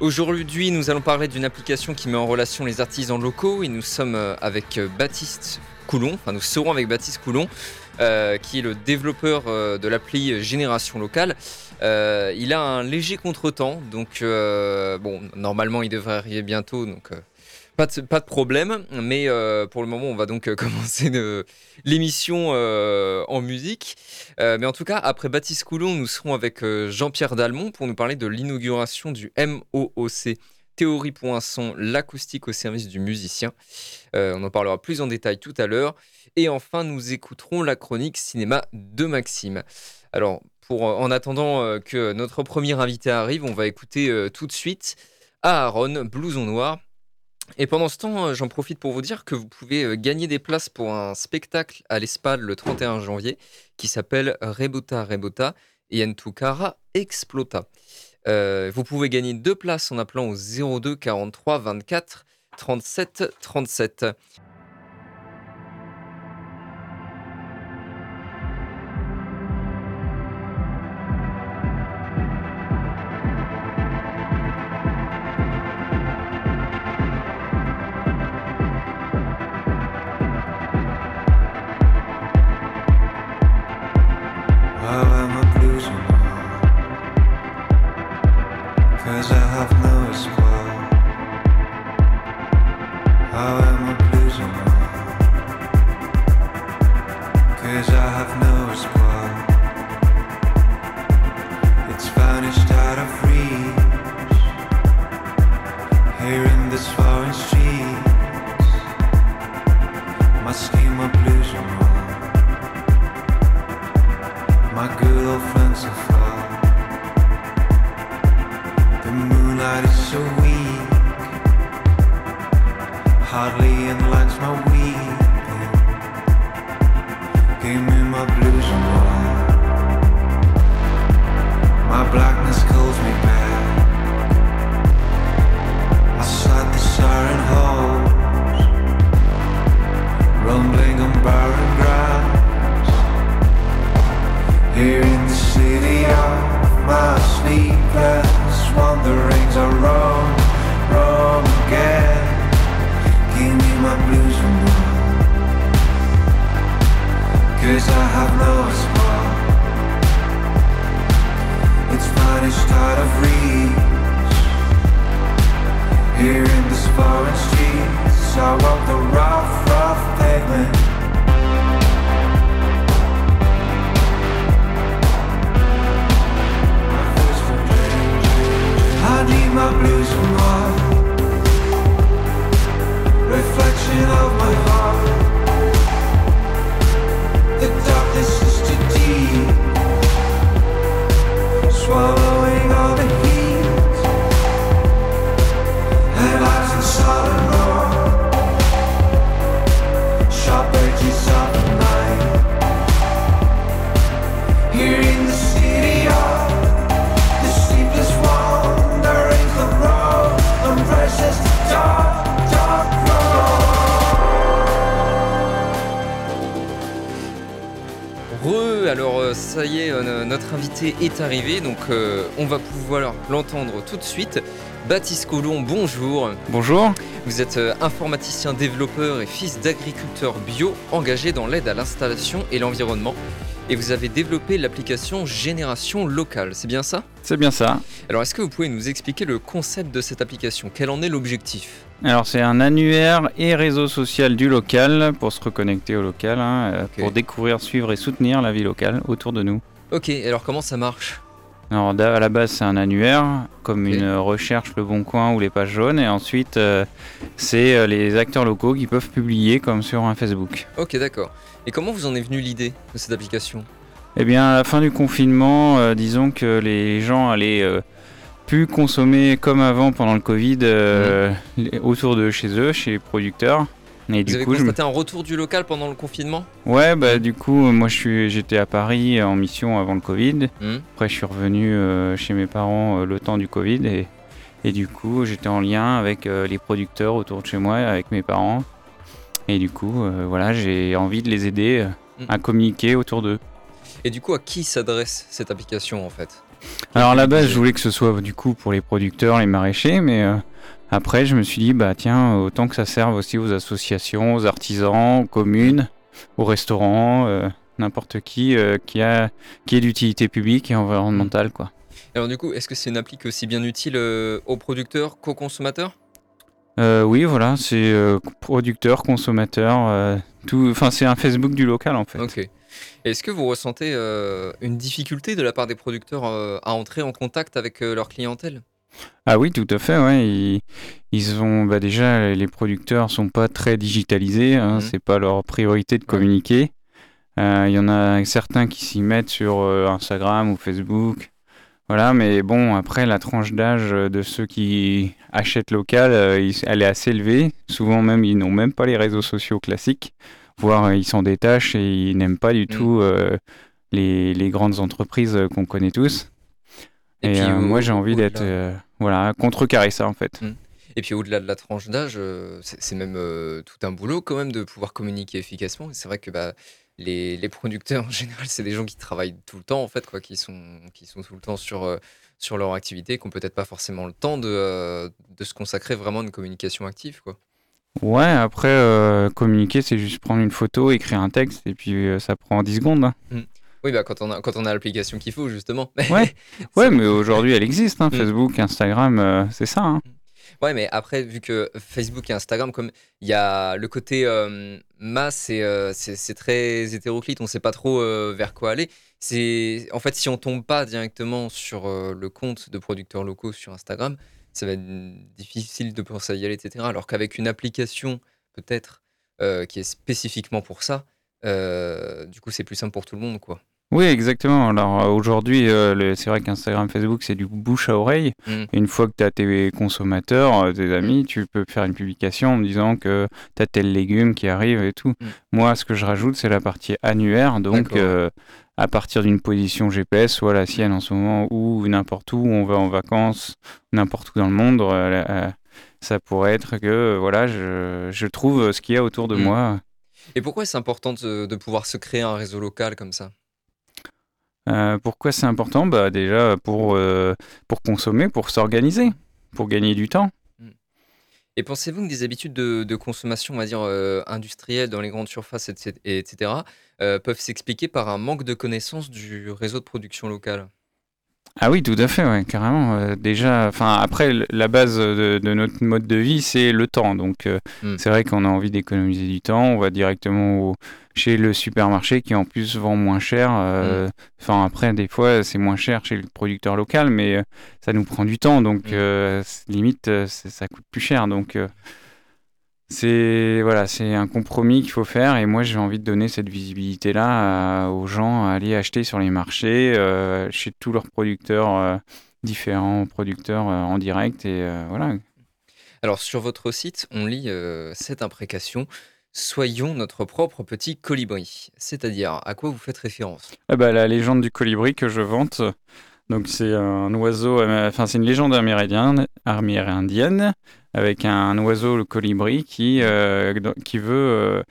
Aujourd'hui, nous allons parler d'une application qui met en relation les artisans locaux et nous sommes euh, avec euh, Baptiste Coulon, enfin nous serons avec Baptiste Coulon, euh, qui est le développeur de l'appli Génération Locale. Il a un léger contretemps, donc bon, normalement il devrait arriver bientôt, donc pas de, problème. Mais euh, pour le moment, on va donc euh, commencer l'émission euh, en musique. Mais en tout cas, après Baptiste Coulon, nous serons avec Jean-Pierre Dalmont pour nous parler de l'inauguration du MOOC. Théorie pour son, l'acoustique au service du musicien. On en parlera plus en détail tout à l'heure. Et enfin, nous écouterons la chronique cinéma de Maxime. Alors, pour, en attendant que notre premier invité arrive, on va écouter tout de suite Aaron, Blouson Noir. Et pendant ce temps, euh, j'en profite pour vous dire que vous pouvez euh, gagner des places pour un spectacle à l'ESPAD le 31 janvier qui s'appelle Rebota Rebota et Entukara Explota. Euh, vous pouvez gagner deux places en appelant au 02 43 24 37 37. Invité est arrivé, donc euh, on va pouvoir l'entendre tout de suite. Baptiste Colomb, bonjour. Bonjour. Vous êtes euh, informaticien développeur et fils d'agriculteur bio engagé dans l'aide à l'installation et l'environnement. Et vous avez développé l'application Génération Locale, c'est bien ça? C'est bien ça. Alors est-ce que vous pouvez nous expliquer le concept de cette application? Quel en est l'objectif? Alors c'est un annuaire et réseau social du local pour se reconnecter au local, hein, euh, pour découvrir, suivre et soutenir la vie locale autour de nous. Ok, alors comment ça marche Alors à la base c'est un annuaire, comme une recherche Le Bon Coin ou les pages jaunes, et ensuite euh, c'est euh, les acteurs locaux qui peuvent publier comme sur un Facebook. Ok, d'accord. Et comment vous en est venue l'idée de cette application Eh bien, à la fin du confinement, euh, disons que les gens allaient euh, plus consommer comme avant pendant le Covid les- autour de chez eux, chez les producteurs. Et Vous du avez coup, je constaté un retour du local pendant le confinement? Ouais, bah du coup, moi je suis, j'étais à Paris en mission avant le Covid. Hmm. Après, je suis revenu euh, chez mes parents euh, le temps du Covid et, et du coup, j'étais en lien avec euh, les producteurs autour de chez moi, avec mes parents. Et du coup, euh, voilà, j'ai envie de les aider euh, Mm. à communiquer autour d'eux. Et du coup, à qui s'adresse cette application en fait? Alors à la base, je voulais que ce soit du coup pour les producteurs, les maraîchers, mais euh, après, je me suis dit, bah tiens, autant que ça serve aussi aux associations, aux artisans, aux communes, aux restaurants, euh, n'importe qui euh, qui a qui est d'utilité publique et environnementale, quoi. Alors du coup, est-ce que c'est une appli qui est aussi bien utile euh, aux producteurs qu'aux consommateurs? Oui, voilà, c'est euh, producteur, consommateur, euh, tout. Enfin, c'est un Facebook du local en fait. Ok. Est-ce que vous ressentez une difficulté de la part des producteurs à entrer en contact avec leur clientèle? Ah oui, tout à fait. Ouais, ils, ils ont bah déjà les producteurs sont pas très digitalisés. Hein, Mhm. C'est pas leur priorité de communiquer. Euh, Il y en a certains qui s'y mettent sur euh, Instagram ou Facebook. Voilà, mais bon, après la tranche d'âge de ceux qui achètent local, euh, elle est assez élevée. Souvent même, ils n'ont même pas les réseaux sociaux classiques, voire ils s'en détachent et ils n'aiment pas du Mhm. tout euh, les, les grandes entreprises qu'on connaît tous. Et, puis, euh, moi, j'ai envie d'être euh, voilà contrecarrer ça en fait. Et puis au-delà de la tranche d'âge, euh, c'est même euh, tout un boulot quand même de pouvoir communiquer efficacement. C'est vrai que bah, les, les producteurs en général, c'est des gens qui travaillent tout le temps en fait, quoi, qui sont, qui sont tout le temps sur, euh, sur leur activité, qui n'ont peut-être pas forcément le temps de, euh, de se consacrer vraiment à une communication active. Quoi. Ouais, après communiquer, c'est juste prendre une photo, écrire un texte et puis ça prend 10 secondes. hein. Oui, bah, quand on a, quand on a l'application qu'il faut justement. Ouais. Ouais, mais aujourd'hui elle existe, hein, Mm. Facebook, Instagram, euh, c'est ça. hein. Ouais, mais après, vu que Facebook et Instagram, comme il y a le côté euh, masse euh, c'est très hétéroclite, on sait pas trop euh, vers quoi aller. C'est en fait, si on tombe pas directement sur le compte de producteurs locaux sur Instagram, ça va être difficile de penser à y aller, etc. Alors qu'avec une application, peut-être, qui est spécifiquement pour ça, euh, du coup, c'est plus simple pour tout le monde, quoi. Oui, exactement. Alors euh, aujourd'hui, euh, c'est vrai qu'Instagram, Facebook, c'est du bouche à oreille. Mm. Une fois que tu as tes consommateurs, tes amis, tu peux faire une publication en disant que tu as tel légume qui arrive et tout. Mm. Moi, ce que je rajoute, c'est la partie annuaire. Donc, euh, à partir d'une position GPS, soit la sienne en ce moment, ou n'importe où, on va en vacances, n'importe où dans le monde, euh, ça pourrait être que voilà, je, je trouve ce qu'il y a autour de Mm. moi. Et pourquoi c'est important de, de pouvoir se créer un réseau local comme ça? Euh, pourquoi c'est important? Bah, Déjà pour, euh, pour consommer, pour s'organiser, pour gagner du temps. Et pensez-vous que des habitudes de, de consommation, on va dire, euh, industrielles dans les grandes surfaces, etc., etc., peuvent s'expliquer par un manque de connaissance du réseau de production locale? Ah oui, tout à fait, ouais, carrément. Euh, déjà, enfin après, la base de, de notre mode de vie, c'est le temps. Donc, euh, Mm. c'est vrai qu'on a envie d'économiser du temps. On va directement au- chez le supermarché qui en plus vend moins cher. euh, Enfin, après, des fois, c'est moins cher chez le producteur local, mais ça nous prend du temps. Donc, Mm. euh, c- limite, ça coûte plus cher. Donc, c'est voilà, c'est un compromis qu'il faut faire. Et moi, j'ai envie de donner cette visibilité-là à- aux gens à aller acheter sur les marchés, euh, chez tous leurs producteurs, euh, différents producteurs euh, en direct. Et euh, voilà. Alors, sur votre site, on lit euh, cette imprécation Soyons notre propre petit colibri. C'est-à-dire, à quoi vous faites référence? Ah bah, la légende du colibri que je vante. Donc c'est un oiseau, euh, enfin c'est une légende amérindienne, amérindienne avec un oiseau le colibri qui euh, qui veut euh,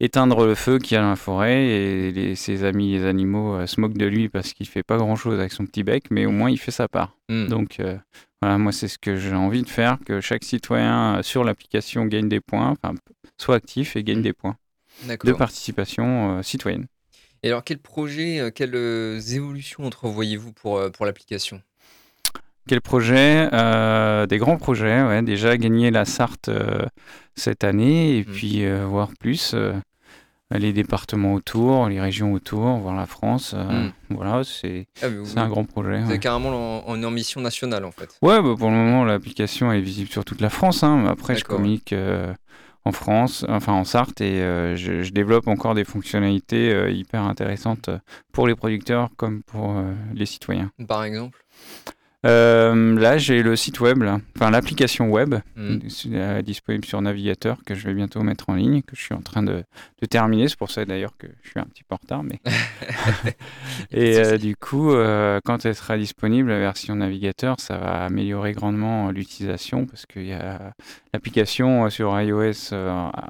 éteindre le feu qu'il y a dans la forêt et les- ses amis les animaux euh, se moquent de lui parce qu'il fait pas grand chose avec son petit bec, mais au moins il fait sa part. Hmm. Donc euh, voilà, moi c'est ce que j'ai envie de faire, que chaque citoyen euh, sur l'application gagne des points, soit actif et gagne Mm. des points de participation citoyenne. Et alors, quel projet, quelles évolutions entrevoyez-vous pour, pour l'application? Quel projet Euh, Des grands projets, ouais. Déjà gagner la Sarthe euh, cette année et Mhm. puis euh, voir plus les départements autour, les régions autour, voir la France. Mhm. Voilà, c'est Ah, c'est un grand projet. Ouais, êtes carrément en, en ambition nationale, en fait. Ouais, bah, pour le moment, l'application est visible sur toute la France. hein. Après, je communique en France, enfin en Sarthe, et euh, je, je développe encore des fonctionnalités euh, hyper intéressantes pour les producteurs comme pour euh, les citoyens. Par exemple? Euh, là, j'ai le site web, là. enfin l'application web Hmm. euh, disponible sur navigateur que je vais bientôt mettre en ligne, que je suis en train de, de terminer. C'est pour ça d'ailleurs que je suis un petit peu en retard. Mais... Et euh, du coup, quand elle sera disponible, la version navigateur, ça va améliorer grandement l'utilisation parce qu'il y a l'application sur iOS,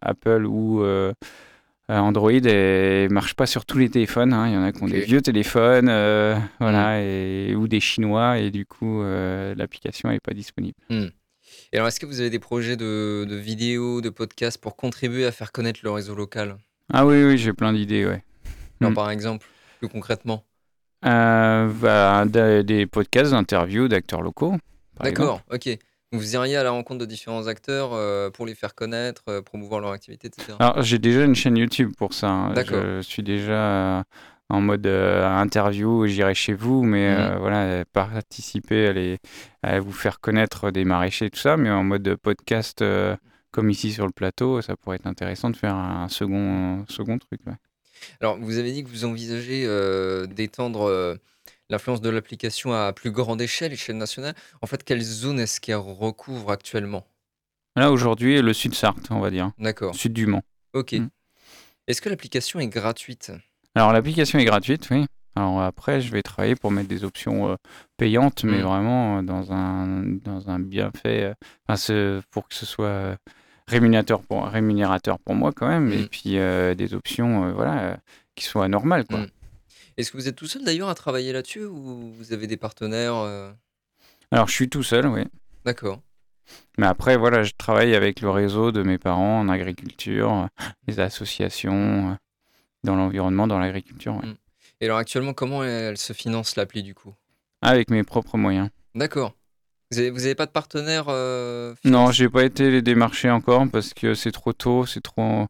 Apple ou Android et marche pas sur tous les téléphones. hein. Il y en a qui ont des vieux téléphones, euh, voilà, et, ou des Chinois, et du coup, euh, l'application n'est pas disponible. Et alors, est-ce que vous avez des projets de, de vidéos, de podcasts pour contribuer à faire connaître le réseau local? Ah oui, oui, j'ai plein d'idées, ouais. Alors, Hmm. Par exemple, plus concrètement? Euh, bah, des, podcasts d'interviews d'acteurs locaux. D'accord, ok. Vous iriez à la rencontre de différents acteurs euh, pour les faire connaître, euh, promouvoir leur activité, etc. Alors, j'ai déjà une chaîne YouTube pour ça. hein. D'accord. Je suis déjà euh, en mode euh, interview, j'irai chez vous, mais Mhm. euh, voilà, participer à, les- à vous faire connaître des maraîchers et tout ça, mais en mode podcast, euh, comme ici sur le plateau, ça pourrait être intéressant de faire un second, second truc. ouais. Alors, vous avez dit que vous envisagez euh, d'étendre euh, l'influence de l'application à plus grande échelle, échelle nationale. En fait, quelle zone est-ce qu'elle recouvre actuellement? Là, aujourd'hui, le sud-Sarthe, on va dire, D'accord, sud du Mans. ok. Mm. Est-ce que l'application est gratuite? Alors l'application est gratuite, oui. Alors après, je vais travailler pour mettre des options euh, payantes, mais Mm. vraiment euh, dans un, dans un bienfait, euh, pour que ce soit rémunérateur pour, rémunérateur pour moi quand même, Mm. et puis euh, des options voilà, qui soient normales. Quoi. Est-ce que vous êtes tout seul d'ailleurs à travailler là-dessus ou vous avez des partenaires euh, Alors je suis tout seul, oui. D'accord. Mais après, voilà, je travaille avec le réseau de mes parents en agriculture, euh, les associations, euh, dans l'environnement, dans l'agriculture, ouais. Mm. Et alors actuellement, comment elle se finance l'appli du coup? Avec mes propres moyens. D'accord. Vous avez, vous avez pas de partenaire euh, Non, j'ai pas été les démarcher encore parce que c'est trop tôt, c'est trop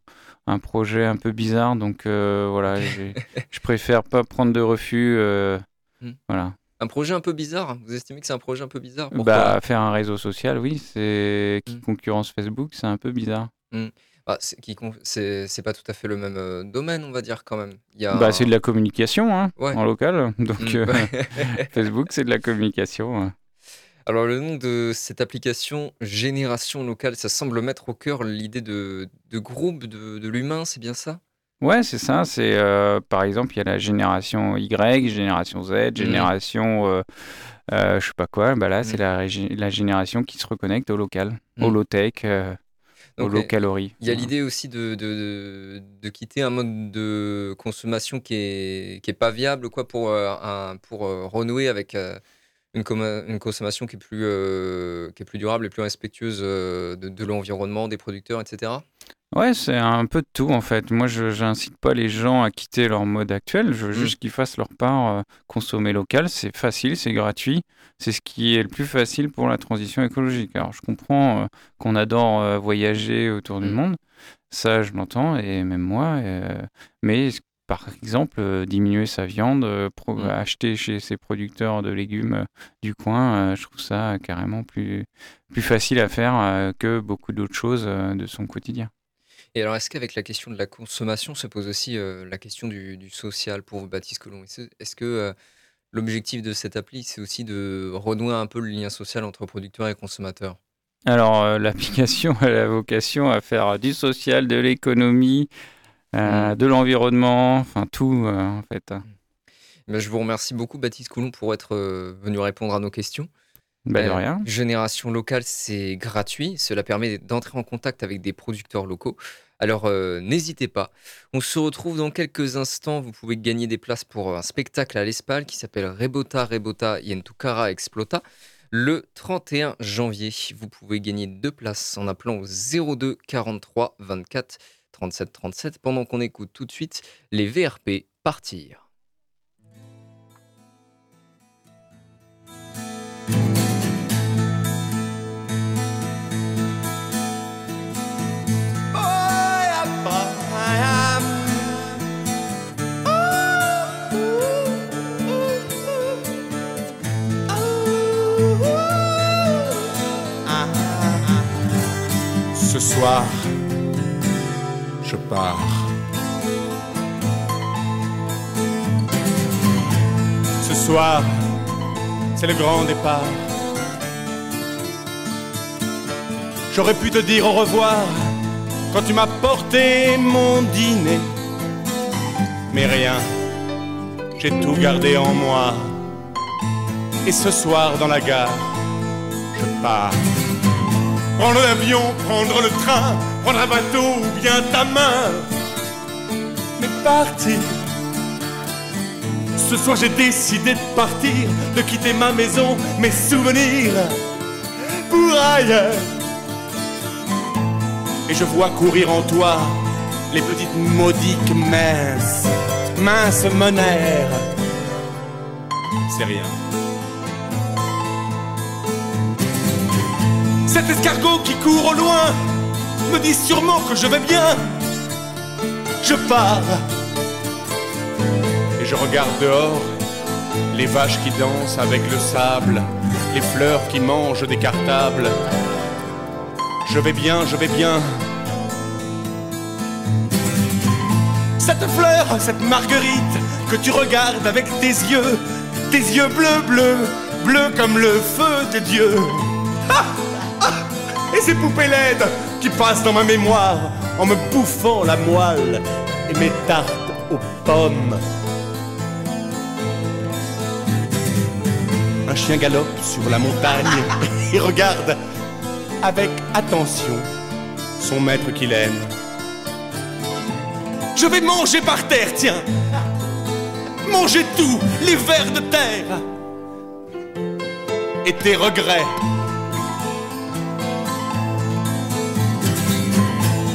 un projet un peu bizarre, donc euh, voilà, je préfère pas prendre de refus. euh, Hmm. Voilà. Un projet un peu bizarre Vous estimez que c'est un projet un peu bizarre? Pourquoi? Bah, faire un réseau social, oui, c'est qui Hmm. concurrence Facebook, c'est un peu bizarre. C'est qui con- c'est pas tout à fait le même euh, domaine, on va dire quand même. Il y a Bah, c'est de la communication hein, Ouais. en local, donc Mm, euh, ouais. Facebook, c'est de la communication. Alors le nom de cette application Génération locale, ça semble mettre au cœur l'idée de, de groupe, de, de l'humain, c'est bien ça? Ouais, c'est ça. C'est euh, par exemple, il y a la génération Y, génération Z, génération euh, euh, je sais pas quoi. Bah là, c'est Mhm. la, génération qui se reconnecte au local, au low tech, euh, au low euh, calorie. Il y a l'idée aussi de, de, de- de quitter un mode de consommation qui est, qui est pas viable quoi, pour, euh, un, pour renouer avec une, comma- une consommation qui est, plus, euh, qui est plus durable et plus respectueuse euh, de, de l'environnement, des producteurs, etc. Ouais, c'est un peu de tout en fait. Moi, je n'incite pas les gens à quitter leur mode actuel. Je veux juste qu'ils fassent leur part. euh, consommer local, c'est facile, c'est gratuit. C'est ce qui est le plus facile pour la transition écologique. Alors, je comprends euh, qu'on adore euh, voyager autour du Mhm. monde. Ça, je l'entends, et même moi. euh, mais par exemple, euh, diminuer sa viande, euh, Mhm. acheter chez ses producteurs de légumes euh, du coin, je trouve ça carrément plus, plus facile à faire que beaucoup d'autres choses de son quotidien. Et alors, est-ce qu'avec la question de la consommation se pose aussi euh, la question du, du social pour Baptiste Colomb? Est-ce est-ce que euh, l'objectif de cette appli, c'est aussi de renouer un peu le lien social entre producteurs et consommateurs? Alors, euh, l'application a la vocation à faire du social, de l'économie, euh, Mm. de l'environnement, enfin tout euh, en fait. Ben, Je vous remercie beaucoup, Baptiste Colomb, pour être euh, venu répondre à nos questions. Bah, de rien. Génération locale, c'est gratuit. Cela permet d'entrer en contact avec des producteurs locaux. Alors euh, n'hésitez pas. On se retrouve dans quelques instants. Vous pouvez gagner des places pour un spectacle à l'Espal qui s'appelle Rebota Rebota Yentukara Explota. Le 31 janvier, vous pouvez gagner deux places en appelant au 02 43 24 37 37 pendant qu'on écoute tout de suite les VRP partir. Ce soir, je pars. Ce soir, c'est le grand départ. J'aurais pu te dire au revoir quand tu m'as porté mon dîner. Mais rien, j'ai tout gardé en moi. Et ce soir dans la gare, je pars. Prendre l'avion, prendre le train, prendre un bateau ou bien ta main. Mais partir. Ce soir j'ai décidé de partir, de quitter ma maison, mes souvenirs pour ailleurs. Et je vois courir en toi les petites maudiques minces, minces monnaires. C'est rien. Cet escargot qui court au loin me dit sûrement que je vais bien. Je pars et je regarde dehors les vaches qui dansent avec le sable, les fleurs qui mangent des cartables. Je vais bien, je vais bien. Cette fleur, cette marguerite que tu regardes avec tes yeux, tes yeux bleus, bleus, bleus comme le feu de Dieu. Ah, ah, et ces poupées laides qui passent dans ma mémoire en me bouffant la moelle et mes tartes aux pommes. Un chien galope sur la montagne et regarde avec attention son maître qu'il aime. Je vais manger par terre, tiens. Manger tout, les vers de terre. Et tes regrets.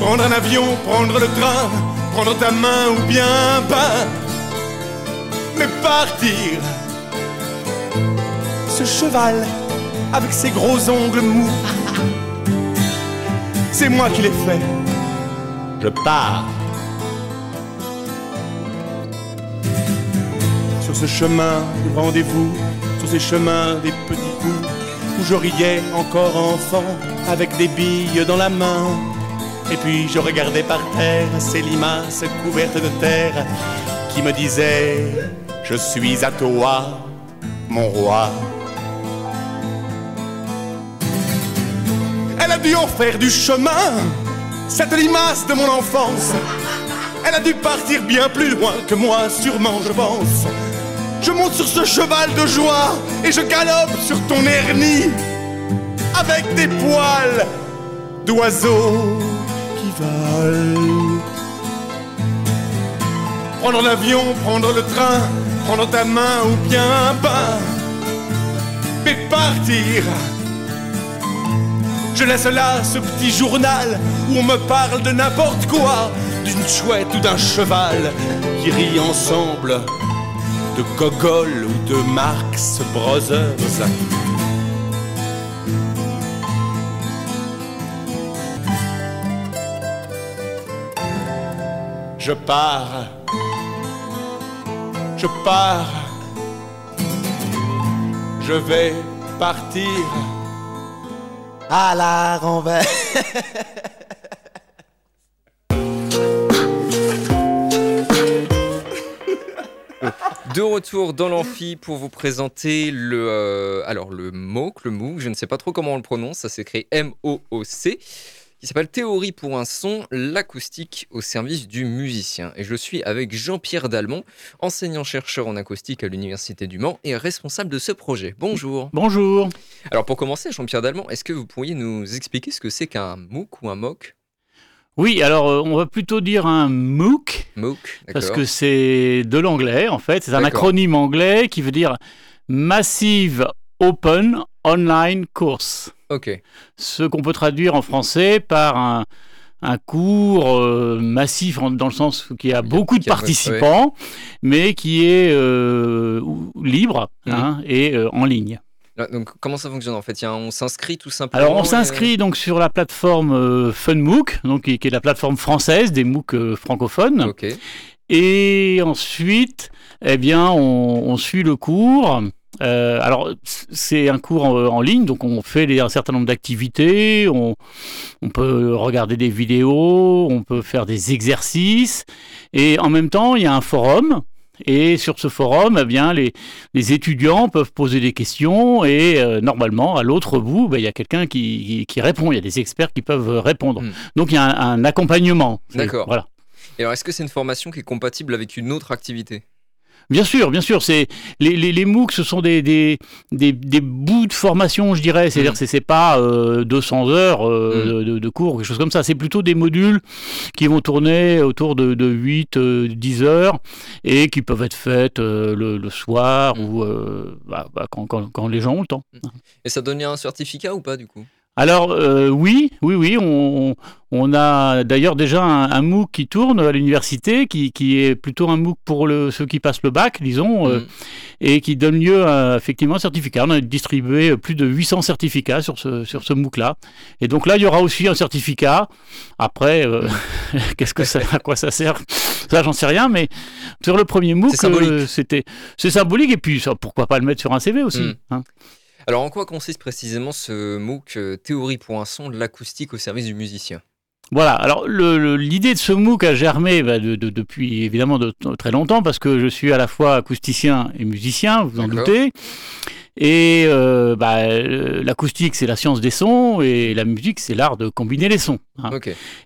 Prendre un avion, prendre le train, prendre ta main ou bien un bain. Mais partir. Ce cheval avec ses gros ongles mous. C'est moi qui l'ai fait. Je pars. Sur ce chemin de rendez-vous, sur ces chemins des petits coups, où je riais encore enfant, avec des billes dans la main. Et puis je regardais par terre ces limaces couvertes de terre qui me disaient Je suis à toi, mon roi. Elle a dû en faire du chemin, cette limace de mon enfance. Elle a dû partir bien plus loin que moi, sûrement, je pense. Je monte sur ce cheval de joie et je galope sur ton hernie avec des poils d'oiseaux Prendre l'avion, prendre le train, prendre ta main ou bien un bain, mais partir. Je laisse là ce petit journal où on me parle de n'importe quoi, d'une chouette ou d'un cheval qui rit ensemble de Gogol ou de Marx Brothers. Je pars, je pars, je vais partir. À la renvers. De retour dans l'amphi pour vous présenter le, euh, alors le MOOC, le MOOC, je ne sais pas trop comment on le prononce, ça s'écrit M-O-O-C, qui s'appelle Théorie pour un son, l'acoustique au service du musicien. Et je suis avec Jean-Pierre Dalmont, enseignant-chercheur en acoustique à l'Université du Mans et responsable de ce projet. Bonjour. Bonjour. Alors pour commencer, Jean-Pierre Dalmont, est-ce que vous pourriez nous expliquer ce que c'est qu'un MOOC ou un MOOC Oui, alors euh, on va plutôt dire un MOOC, MOOC, parce que c'est de l'anglais en fait. C'est un acronyme anglais qui veut dire Massive Open Online Course. Ok, Ce qu'on peut traduire en français par un, un cours euh, massif dans le sens qui a beaucoup de participants, mais qui est euh, libre Mhm. hein, et euh, en ligne. Là, donc comment ça fonctionne en fait? Y On s'inscrit tout simplement Alors on et- s'inscrit donc sur la plateforme FunMOOC, donc qui, est la plateforme française des MOOC francophones. Et ensuite, eh bien, on, on suit le cours. Euh, alors, c'est un cours en, en ligne, donc on fait les- un certain nombre d'activités. On, on peut regarder des vidéos, on peut faire des exercices. Et en même temps, il y a un forum Et sur ce forum, eh bien, les, les étudiants peuvent poser des questions et euh, normalement, à l'autre bout, ben, il y a quelqu'un qui, qui- qui répond. Il y a des experts qui peuvent répondre. Mm. Donc il y a un, un accompagnement. D'accord. Voilà. Et alors, est-ce que c'est une formation qui est compatible avec une autre activité? Bien sûr, bien sûr. C'est les, les, les MOOC, ce sont des, des, des, des bouts de formation, je dirais. C'est-à-dire Mm. que c'est- pas euh, 200 heures euh, de, de cours, quelque chose comme ça. C'est plutôt des modules qui vont tourner autour de, de 8, euh, 10 heures et qui peuvent être faites euh, le, le soir Mm. ou euh, bah, bah, quand, quand, quand les gens ont le temps. Et ça donne un certificat ou pas du coup? Alors euh, oui, oui, oui, on, on a d'ailleurs déjà un, un MOOC qui tourne à l'université, qui, qui est plutôt un MOOC pour le, ceux qui passent le bac, disons, euh, Mm. et qui donne lieu à effectivement un certificat. On a distribué plus de 800 certificats sur ce, sur ce MOOC-là. Et donc là, il y aura aussi un certificat. Après, euh, qu'est-ce que ça, à quoi ça sert? Ça, j'en sais rien, mais sur le premier MOOC, C'est symbolique. c'est symbolique, et puis ça, pourquoi pas le mettre sur un CV aussi Mm. hein. Alors, en quoi consiste précisément ce MOOC euh, Théorie pour un son de l'acoustique au service du musicien? Voilà, alors l'idée de ce MOOC a germé bah, de- de- depuis évidemment de, très longtemps parce que je suis à la fois acousticien et musicien, vous en doutez. Et euh, bah, l'acoustique, c'est la science des sons et la musique, c'est l'art de combiner les sons. hein.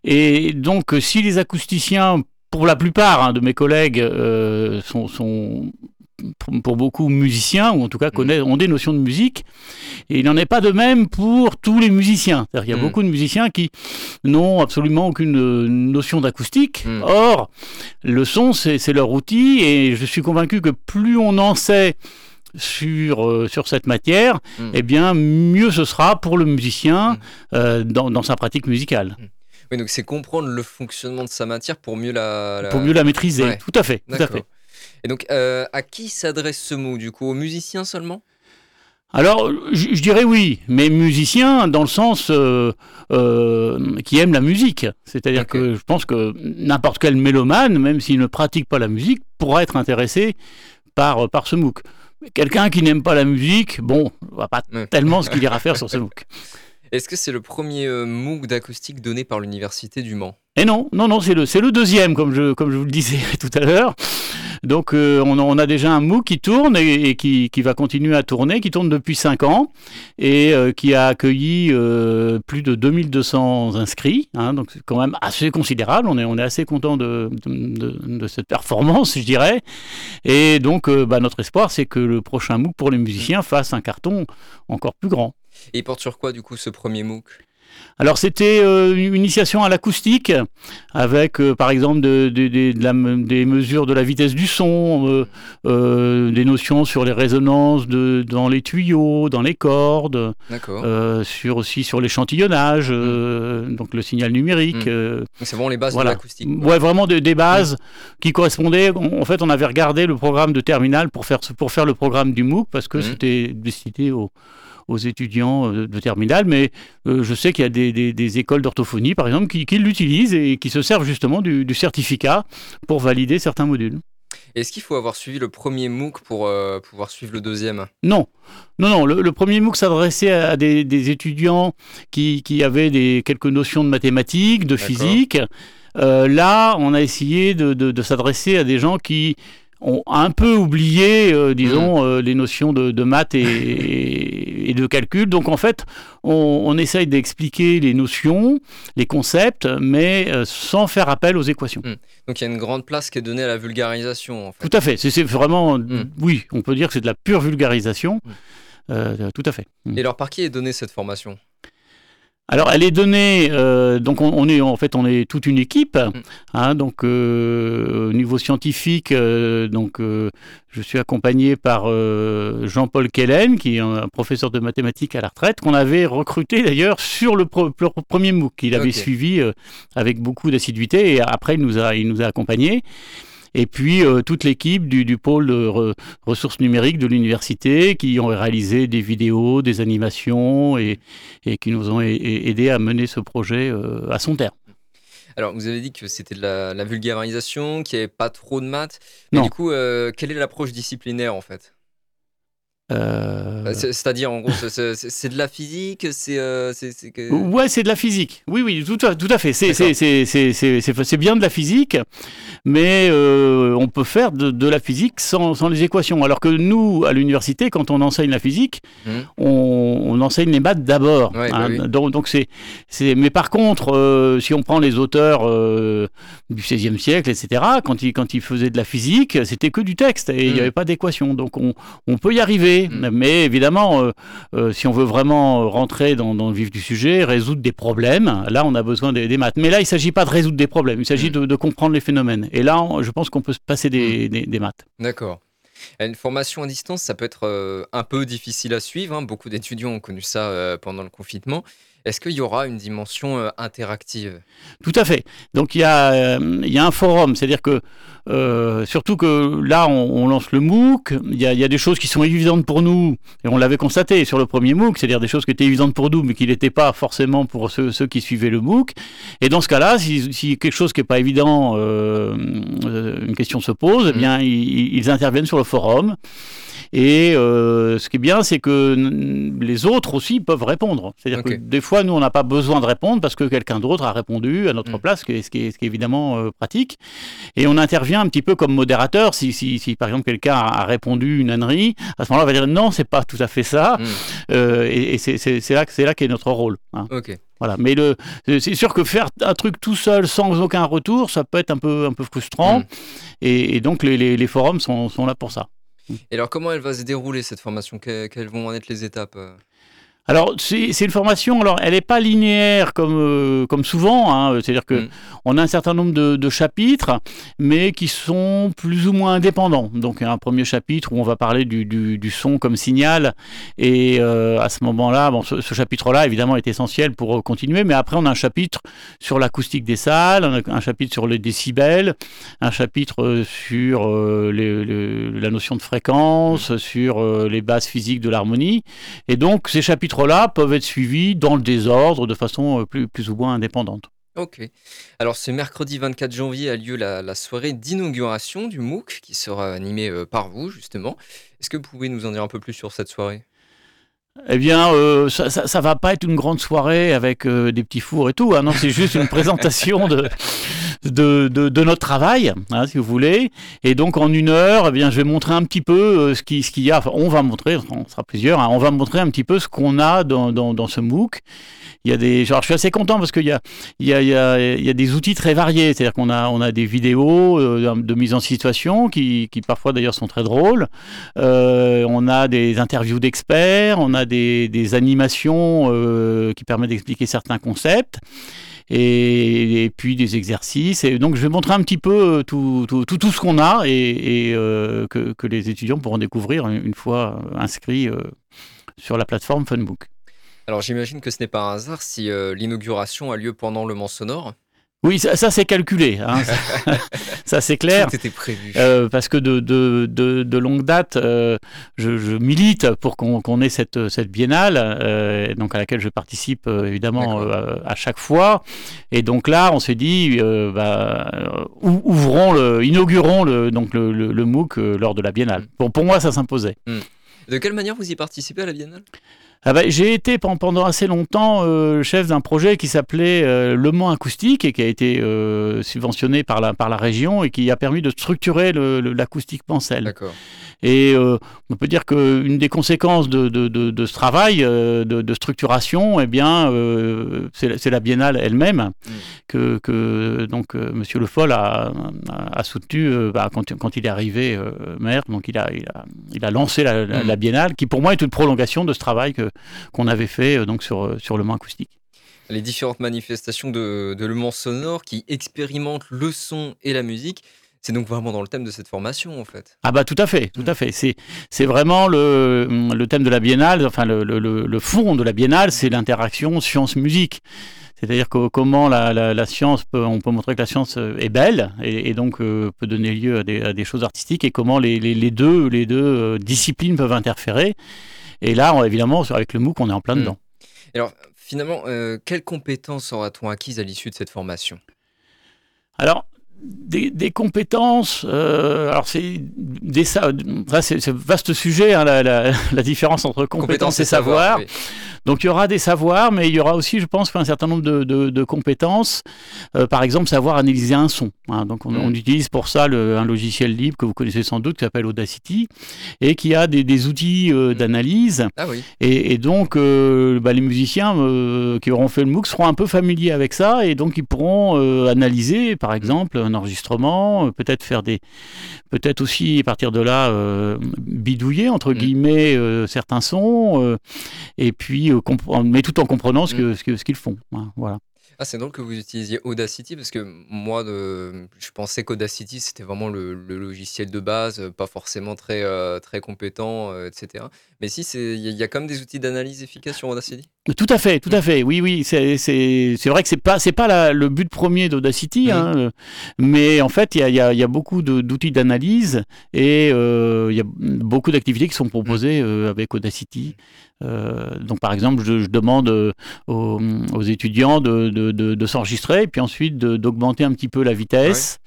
Et donc, si les acousticiens, pour la plupart hein, de mes collègues, euh, sont, sont pour- beaucoup musiciens, ou en tout cas connaissent, ont des notions de musique, et il n'en est pas de même pour tous les musiciens. Qu'il y a Mm. beaucoup de musiciens qui n'ont absolument aucune euh, notion d'acoustique. Mm. Or, le son, c'est leur outil, et je suis convaincu que plus on en sait sur, euh, sur cette matière, Mm. eh bien, mieux ce sera pour le musicien Mm. euh, dans, dans sa pratique musicale. Oui, donc c'est comprendre le fonctionnement de sa matière pour mieux la. la- Pour mieux la maîtriser. Ouais. Tout à fait. Tout à fait. Et donc, euh, à qui s'adresse ce MOOC du coup? Aux musiciens seulement? Alors, je je dirais oui, mais musicien dans le sens euh, euh, qui aime la musique. C'est-à-dire que je pense que n'importe quel mélomane, même s'il ne pratique pas la musique, pourra être intéressé par, par ce MOOC. Mais Quelqu'un qui n'aime pas la musique, bon, on voit pas tellement ce qu'il ira faire sur ce MOOC. Est-ce que c'est le premier MOOC d'acoustique donné par l'université du Mans? Et non, non, non, c'est le, le deuxième, comme je, comme je vous le disais tout à l'heure. Donc, euh, on, a, déjà un MOOC qui tourne et, qui, va continuer à tourner, qui tourne depuis 5 ans et euh, qui a accueilli euh, plus de 2200 inscrits. hein, donc, c'est quand même assez considérable. On est, assez content de, cette performance, je dirais. Et donc, bah, notre espoir, c'est que le prochain MOOC pour les musiciens fasse un carton encore plus grand. Et il porte sur quoi du coup ce premier MOOC? Alors c'était euh, une initiation à l'acoustique, avec euh, par exemple de, de- de- de la me- des mesures de la vitesse du son, euh, des notions sur les résonances dans les tuyaux, dans les cordes, sur aussi sur l'échantillonnage, euh, donc le signal numérique. Mm. Donc c'est vraiment les bases voilà. de l'acoustique. Ouais, vraiment des, des bases qui correspondaient. En fait, on avait regardé le programme de terminale pour faire, pour faire le programme du MOOC parce que Mhm. c'était destiné aux, aux étudiants euh, de terminale. Mais euh, je sais qu'il y a des, des- des écoles d'orthophonie, par exemple, qui, qui l'utilisent et qui se servent justement du, du certificat pour valider certains modules. Est-ce qu'il faut avoir suivi le premier MOOC pour euh, pouvoir suivre le deuxième? Non, non, non. Le, le premier MOOC s'adressait à des, des étudiants qui, qui avaient des, quelques notions de mathématiques, de physique. Euh, là, on a essayé de, de- de s'adresser à des gens qui ont un peu oublié, euh, disons, euh, les notions de, de maths et, et de calcul. Donc, en fait, on, on essaye d'expliquer les notions, les concepts, mais euh, sans faire appel aux équations. Donc il y a une grande place qui est donnée à la vulgarisation en fait. Tout à fait. C'est vraiment, Mm. oui, on peut dire que c'est de la pure vulgarisation. Mm. Tout à fait. Mm. Et alors par qui est donnée cette formation? Alors, elle est donnée. euh, donc, on, on est en fait, on est toute une équipe. hein, donc, euh, au niveau scientifique, euh, donc, euh, je suis accompagné par euh, Jean-Paul Kellen, qui est un professeur de mathématiques à la retraite, qu'on avait recruté d'ailleurs sur le, pro- le premier MOOC. qu'il avait suivi euh, avec beaucoup d'assiduité et après, il nous a, il nous a accompagnés. Et puis euh, toute l'équipe du, du pôle de re- ressources numériques de l'université qui ont réalisé des vidéos, des animations et, et qui nous ont aidés à mener ce projet euh, à son terme. Alors vous avez dit que c'était de la, la vulgarisation, qu'il n'y avait pas trop de maths. Mais Non. du coup, euh, quelle est l'approche disciplinaire en fait? Euh, c'est- C'est-à-dire, en gros, c'est- de la physique, c'est. euh, c'est- que- Ouais, c'est de la physique. Oui, oui, tout à, tout à fait. C'est, bien de la physique, mais euh, on peut faire de, de la physique sans, sans les équations. Alors que nous, à l'université, quand on enseigne la physique, Mhm. on, on enseigne les maths d'abord. Ouais, bah oui. Donc, donc c'est. Mais par contre, euh, si on prend les auteurs euh, du XVIe siècle, etc., quand ils, quand ils faisaient de la physique, c'était que du texte et il n'y Mhm. avait pas d'équation. Donc on, on peut y arriver, Mhm. mais évidemment. euh, euh, si on veut vraiment rentrer dans, dans le vif du sujet, résoudre des problèmes, là on a besoin des, des maths. Mais là il ne s'agit pas de résoudre des problèmes, il s'agit Mm. de, de comprendre les phénomènes. Et là on- je pense qu'on peut se passer des, des- des maths. D'accord. Une formation à distance, ça peut être euh, un peu difficile à suivre. hein. Beaucoup d'étudiants ont connu ça pendant le confinement. Est-ce qu'il y aura une dimension interactive? Tout à fait. Donc il y, a, il y a un forum, c'est-à-dire que euh, surtout que là on, on lance le MOOC, il y, a, il y a des choses qui sont évidentes pour nous, et on l'avait constaté sur le premier MOOC, c'est-à-dire des choses qui étaient évidentes pour nous, mais qui n'étaient pas forcément pour ceux, ceux qui suivaient le MOOC. Et dans ce cas-là, si, si quelque chose qui n'est pas évident, euh, euh, une question se pose, eh bien ils, ils interviennent sur le forum. Et euh, ce qui est bien, c'est que les autres aussi peuvent répondre. C'est-à-dire que des fois, nous, on n'a pas besoin de répondre parce que quelqu'un d'autre a répondu à notre Mm. place, ce qui est, ce qui est- ce qui est évidemment euh, pratique. Et on intervient un petit peu comme modérateur. Si, si, si par exemple, quelqu'un a, répondu une ânerie, à ce moment-là, on va dire non, c'est pas tout à fait ça. Mm. Euh, et et c'est là, que- c'est là qu'est notre rôle. hein. Ok. Voilà. Mais le, c'est sûr que faire un truc tout seul sans aucun retour, ça peut être un peu, un peu frustrant. Mm. Et, et donc, les, les- les forums sont, sont là pour ça. Et alors, comment elle va se dérouler cette formation? Que- Quelles vont en être les étapes euh? Alors, c'est une formation, alors elle n'est pas linéaire comme, euh, comme souvent, hein. c'est-à-dire que Mm. on a un certain nombre de, de chapitres, mais qui sont plus ou moins indépendants. Donc, il y a un premier chapitre où on va parler du, du- du son comme signal, et euh, à ce moment-là, bon, ce, ce chapitre-là, évidemment, est essentiel pour euh, continuer, mais après, on a un chapitre sur l'acoustique des salles, un, un chapitre sur les décibels, un chapitre sur euh, les- la notion de fréquence, sur euh, les bases physiques de l'harmonie, et donc, ces chapitres-là peuvent être suivis dans le désordre de façon euh, plus, plus ou moins indépendante. Ok. Alors, ce mercredi 24 janvier a lieu la, la soirée d'inauguration du MOOC qui sera animée euh, par vous, justement. Est-ce que vous pouvez nous en dire un peu plus sur cette soirée? Eh bien, euh, ça, ça, ça va pas être une grande soirée avec euh, des petits fours et tout. hein. Non, c'est juste une présentation de, de, de, de notre travail, hein, si vous voulez. Et donc, en une heure, eh bien, je vais montrer un petit peu euh, ce qui- ce qu'il y a. Enfin, on va montrer, on sera plusieurs, hein, on va montrer un petit peu ce qu'on a dans, dans, dans ce MOOC. Il y a des, genre, je suis assez content parce qu'il y a, il y, a, il y, a, il y a des outils très variés. C'est-à-dire qu'on a, on a des vidéos euh, de mise en situation qui, qui parfois d'ailleurs sont très drôles. Euh, on a des interviews d'experts, on a des, des animations euh, qui permettent d'expliquer certains concepts. Et, puis des exercices. Et donc je vais montrer un petit peu euh, tout, tout, tout, tout ce qu'on a et, euh, que, les étudiants pourront découvrir une fois inscrits euh, sur la plateforme Funbook. Alors, j'imagine que ce n'est pas un hasard si l'inauguration a lieu pendant le Mans Sonore. Oui, ça, ça c'est calculé, hein. ça, c'est clair. Tout était prévu. Euh, parce que de, de, de, de longue date, euh, je, je, milite pour qu'on ait cette, cette biennale, euh, donc à laquelle je participe évidemment à chaque fois. Et donc là, on s'est dit, bah, ouvrons le, inaugurons le, donc le, le, le MOOC lors de la biennale. Mm. Bon, pour moi, ça s'imposait. Mm. De quelle manière vous y participez à la biennale? Ah bah, j'ai été pendant assez longtemps euh, chef d'un projet qui s'appelait euh, Le Mans Acoustique et qui a été euh, subventionné par la, région et qui a permis de structurer l'acoustique Pancel. D'accord. Et euh, on peut dire qu'une des conséquences de, de, de, de ce travail de, de, structuration, eh bien, euh, c'est la biennale elle-même Mm. que, que donc euh, Monsieur Le Foll a, a, soutenu euh, bah, quand, quand, il est arrivé euh, maire. Donc il a, il a, il a lancé la, la, Mm. la, biennale, qui pour moi est une prolongation de ce travail qu'on avait fait euh, donc sur sur le Mans acoustique. Les différentes manifestations de, de Le Mans sonore qui expérimentent le son et la musique. C'est donc vraiment dans le thème de cette formation, en fait. Ah bah tout à fait, tout à fait. C'est c'est vraiment le, le thème de la biennale, enfin le, le, le fond de la biennale, c'est l'interaction science-musique. C'est-à-dire que comment la, la, la, science peut, on peut montrer que la science est belle et, et donc euh, peut donner lieu à des, à des, choses artistiques et comment les, les, les deux, les deux euh, disciplines peuvent interférer. Et là, on, évidemment, avec le MOOC, on est en plein dedans. Mmh. Alors, finalement, euh, quelles compétences aura-t-on acquises à l'issue de cette formation? Alors, des, des compétences, euh, alors c'est des c'est vaste sujet, hein, la, la- la différence entre compétences, et savoir. oui. Donc il y aura des savoirs, mais il y aura aussi, je pense, un certain nombre de, de- de compétences. Euh, par exemple, savoir analyser un son. hein. Donc on, Mm. on utilise pour ça le- un logiciel libre que vous connaissez sans doute qui s'appelle Audacity et qui a des, des outils euh, Mm. d'analyse. Ah oui. Et, et donc, bah, les musiciens qui auront fait le MOOC seront un peu familiers avec ça et donc ils pourront analyser, par exemple, un enregistrement, euh, peut-être faire des, peut-être aussi à partir de là euh, bidouiller entre Mm. guillemets euh, certains sons, et puis mais tout en comprenant ce Mm. que ce qu'ils font. hein, voilà. Ah, c'est drôle que vous utilisiez Audacity parce que moi, de... je pensais qu'Audacity c'était vraiment le, le logiciel de base, pas forcément très, euh, très compétent, euh, etc. Mais si, il y, y a quand même des outils d'analyse efficaces sur Audacity? Tout à fait, tout à fait. Oui, oui, c'est c'est c'est vrai que c'est pas c'est pas la- le but premier d'Audacity, hein, mais en fait il y a, il y a- y a beaucoup d'outils d'analyse et euh, il y a beaucoup d'activités qui sont proposées euh, avec Audacity. Euh, donc par exemple, je, je demande aux, aux étudiants de, de, de- de s'enregistrer et puis ensuite de- d'augmenter un petit peu la vitesse.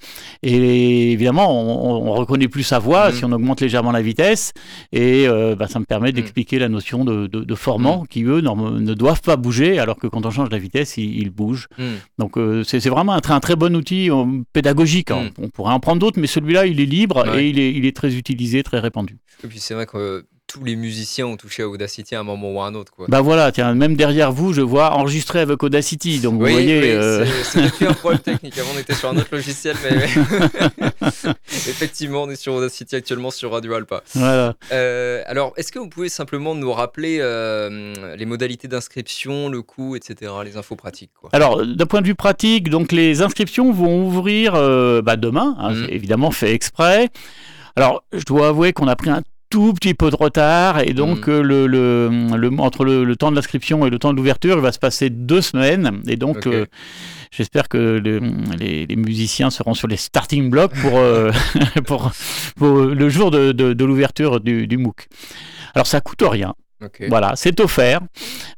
Et évidemment, on, on reconnaît plus sa voix Mhm. si on augmente légèrement la vitesse. Et bah, ça me permet d'expliquer la notion de, formant qui, eux, norme- ne doivent pas bouger, alors que quand on change la vitesse, ils, ils bougent. Hmm. Donc euh, c'est vraiment un, très- un très bon outil euh, pédagogique. hein. Mm. On pourrait en prendre d'autres, mais celui-là, il est libre Ouais. et il est, il est très utilisé, très répandu. Et puis c'est vrai que tous les musiciens ont touché à Audacity à un moment ou à un autre. Quoi. Bah voilà, tiens, même derrière vous, je vois enregistré avec Audacity. Donc vous oui, voyez. oui, euh, c'est- un problème technique. Avant, on était sur un autre logiciel, mais effectivement, on est sur Audacity actuellement sur Radio Alpa. voilà. Euh, alors, est-ce que vous pouvez simplement nous rappeler euh, les modalités d'inscription, le coût, etc., les infos pratiques quoi? Alors, d'un point de vue pratique, donc les inscriptions vont ouvrir euh, bah, demain, hein, c'est évidemment fait exprès. Alors, je dois avouer qu'on a pris un tout petit peu de retard et donc Mhm. euh, le, le- le- entre le, le temps de l'inscription et le temps de l'ouverture, il va se passer deux semaines et donc euh, j'espère que le- les, les musiciens seront sur les starting blocks pour, euh, pour, pour le jour de, de- de l'ouverture du, du MOOC. Alors, ça coûte rien. Ok. Voilà, c'est offert.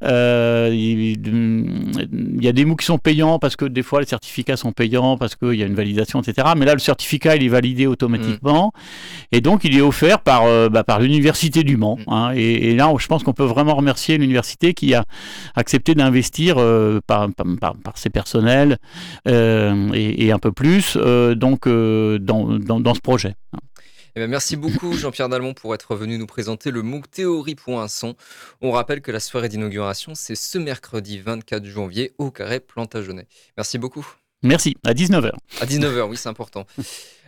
Euh, il, y a des MOOC qui sont payants parce que des fois les certificats sont payants parce qu'il y a une validation, etc. Mais là, le certificat, il est validé automatiquement. Et donc, il est offert par, euh, bah, par l'Université du Mans. Mm. hein. et, et là, je pense qu'on peut vraiment remercier l'université qui a accepté d'investir euh, par, par, ses personnels et, et un peu plus donc, dans, dans, dans ce projet. Eh ben, merci beaucoup Jean-Pierre Dalmont pour être venu nous présenter le MOOC Théorie.son. On rappelle que la soirée d'inauguration, c'est ce mercredi 24 janvier au Carré Plantagenet. Merci beaucoup. Merci, à 19h. À 19h, oui, c'est important.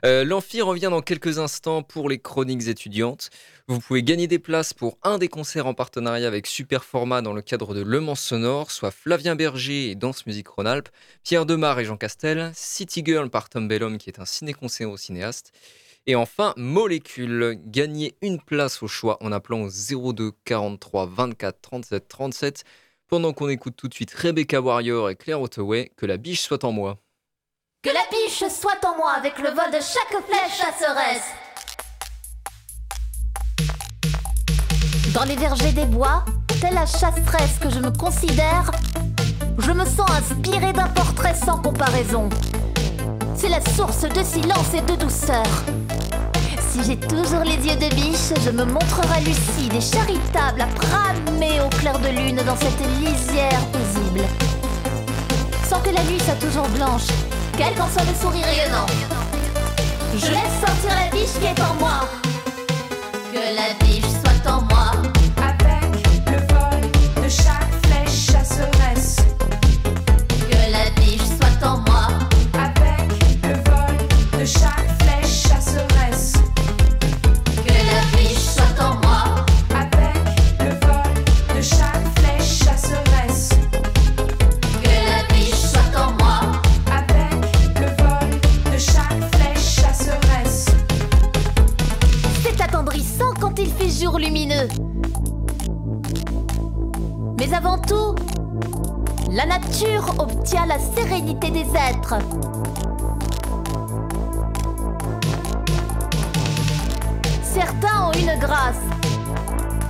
Euh, L'Amphi revient dans quelques instants pour les chroniques étudiantes. Vous pouvez gagner des places pour un des concerts en partenariat avec Super Format dans le cadre de Le Mans Sonore, soit Flavien Berger et Danse Musique Rhône-Alpes, Pierre Demar et Jean Castel, City Girl par Tom Bellum qui est un ciné-concert au cinéaste. Et enfin, Molécule, gagnez une place au choix en appelant au 02 43 24 37 37 pendant qu'on écoute tout de suite Rebecca Warrior et Claire Ottaway, que la biche soit en moi. Que la biche soit en moi avec le vol de chaque flèche chasseresse. Dans les vergers des bois, telle la chasseresse que je me considère, je me sens inspirée d'un portrait sans comparaison. C'est la source de silence et de douceur. Si j'ai toujours les yeux de biche, je me montrerai lucide et charitable à bramer au clair de lune dans cette lisière paisible. Sans que la nuit soit toujours blanche, quel qu'en soit le sourire rayonnant. Je laisse sortir la biche qui est en moi. Que la biche avant tout, la nature obtient la sérénité des êtres. Certains ont une grâce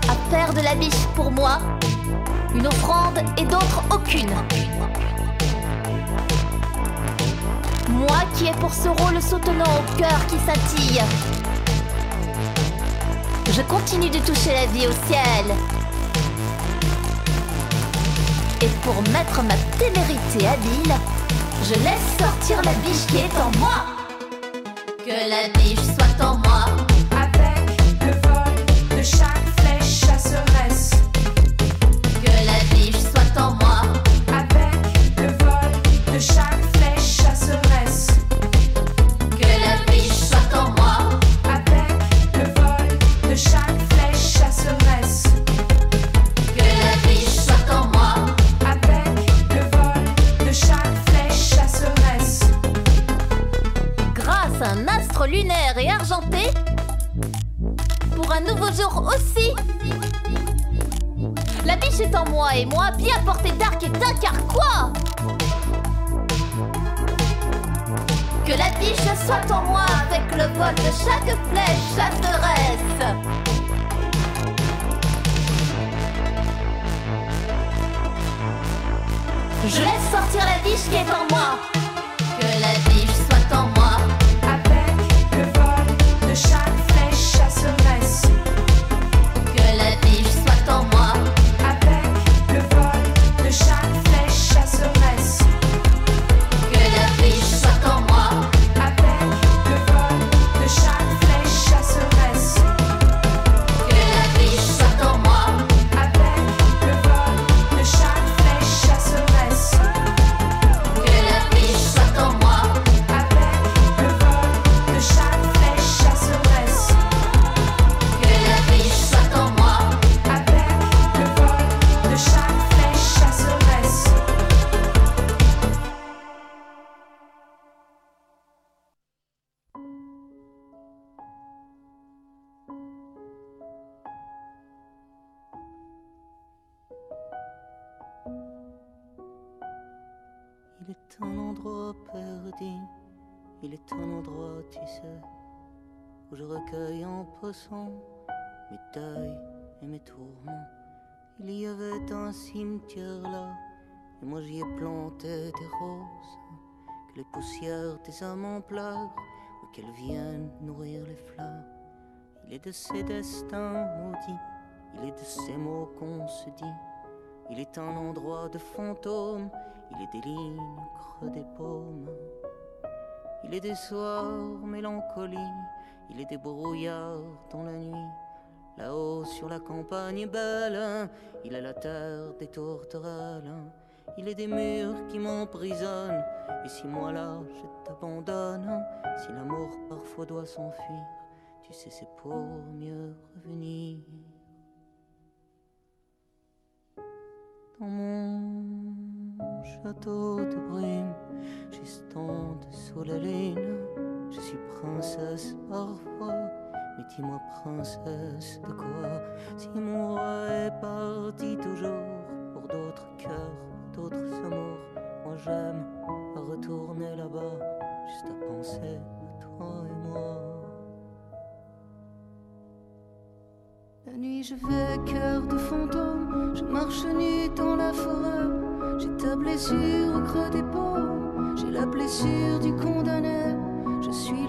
à faire de la biche pour moi une offrande et d'autres aucune. Moi qui est pour ce rôle soutenant au cœur qui scintille. Je continue de toucher la vie au ciel. Et pour mettre ma témérité habile, je laisse sortir la biche qui est en moi. Que la biche soit en moi. Aussi. La biche est en moi et moi, bien porté d'arc et d'un carquois. Que la biche soit en moi avec le vol de chaque flèche chasseresse. Je laisse sortir la biche qui est en moi. Je recueille en passant mes deuils et mes tourments. Il y avait un cimetière là, et moi j'y ai planté des roses, que les poussières des amants pleurent, ou qu'elles viennent nourrir les fleurs. Il est de ces destins maudits, il est de ces mots qu'on se dit. Il est un endroit de fantômes, il est des lignes des paumes. Il est des soirs mélancolies, il est des brouillards dans la nuit. Là-haut sur la campagne belle, il est la terre des tourterelles. Il est des murs qui m'emprisonnent, et si moi là je t'abandonne, si l'amour parfois doit s'enfuir, tu sais c'est pour mieux revenir. Dans mon château de brume, j'estende sous la lune. Je suis princesse parfois, mais dis-moi princesse de quoi? Si mon roi est parti toujours pour d'autres cœurs, d'autres amours, moi j'aime à retourner là-bas, juste à penser à toi et moi. La nuit je vais cœur de fantôme, je marche nu dans la forêt. J'ai ta blessure au creux des paumes, j'ai la blessure du condamné. Je suis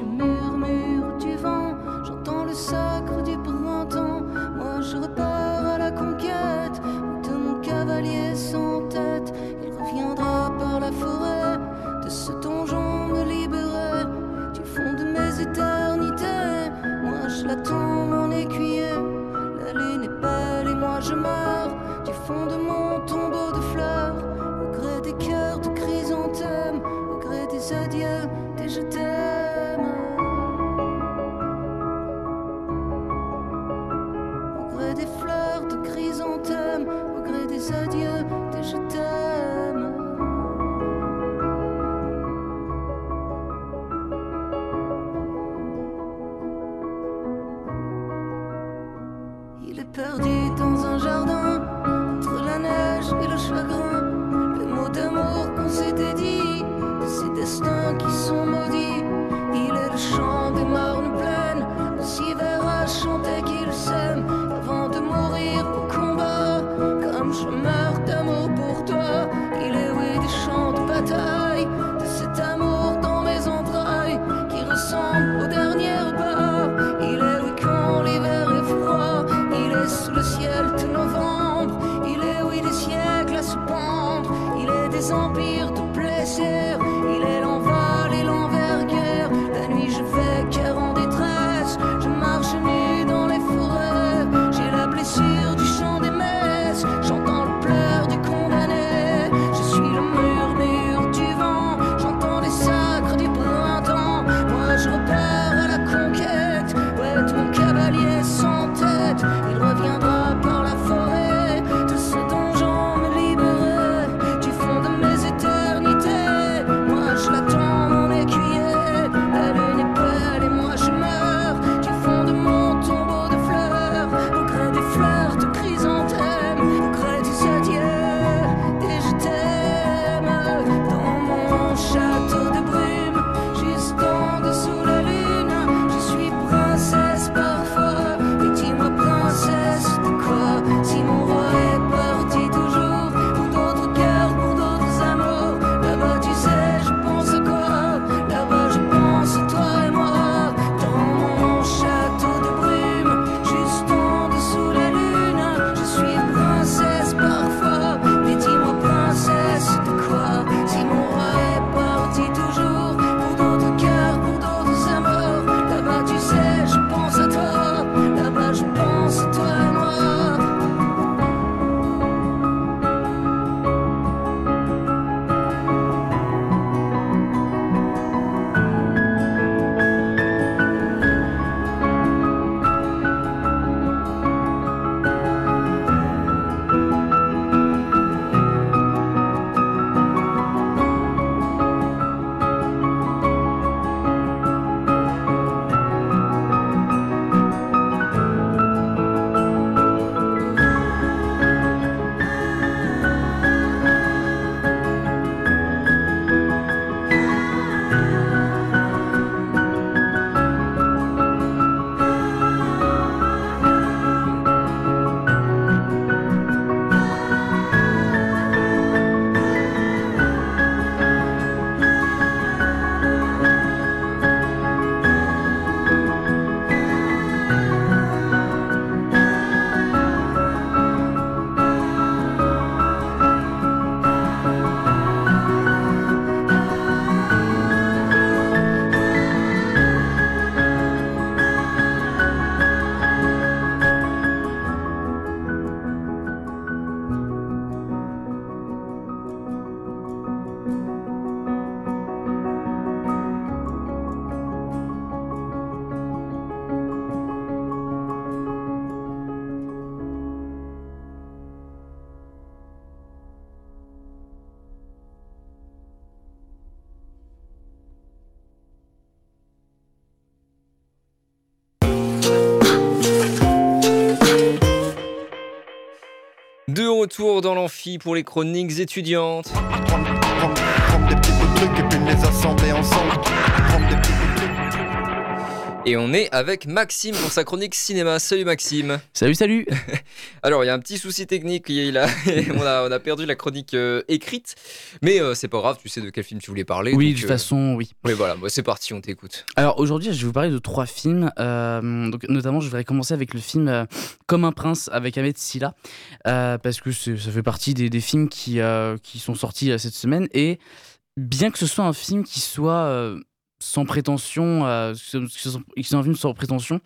De retour dans l'amphi pour les chroniques étudiantes. Et on est avec Maxime pour sa chronique cinéma. Salut Maxime. Salut, salut Alors, il y a un petit souci technique. Il a, on, a, on a perdu la chronique euh, écrite. Mais euh, c'est pas grave, tu sais de quel film tu voulais parler. Oui, donc, de toute euh, façon, oui. Mais voilà, bah, c'est parti, on t'écoute. Alors aujourd'hui, je vais vous parler de trois films. donc, notamment, je voudrais commencer avec le film Comme un prince avec Ahmed Silla. parce que ça fait partie des, des films qui, qui sont sortis cette semaine. Et bien que ce soit un film qui soit sans prétention, euh, un film sans prétention,